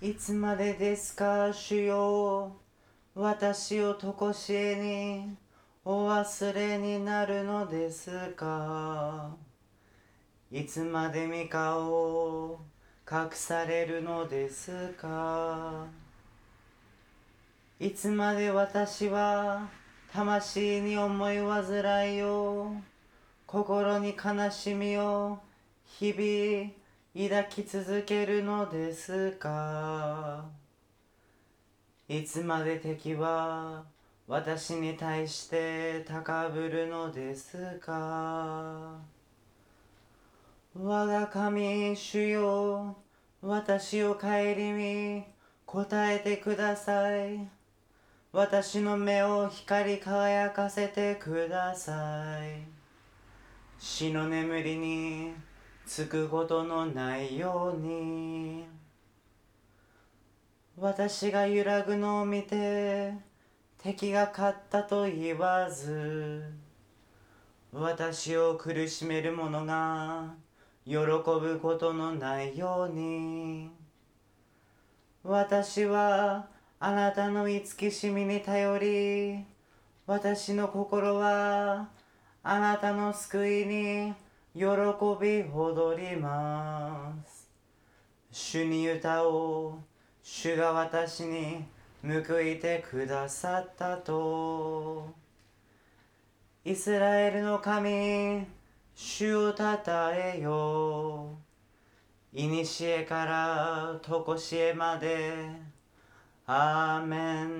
いつまでですか？主よ。私をとこしえにお忘れになるのですか？いつまで御顔を隠されるのですか？いつまで私は魂に思い煩いを心に悲しみを日々抱き続けるのですかいつまで敵は私に対して高ぶるのですか我が神主よ私を顧み答えてください。私の目を光り輝かせてください。死の眠りにつくことのないように私が揺らぐのを見て敵が勝ったと言わず私を苦しめる者が喜ぶことのないように私はあなたの慈しみに頼り私の心はあなたの救いに喜び踊ります。主に歌おう。主が私に報いてくださったと。イスラエルの神主をたたえよいにしえからとこしえまで。アーメンアーメン。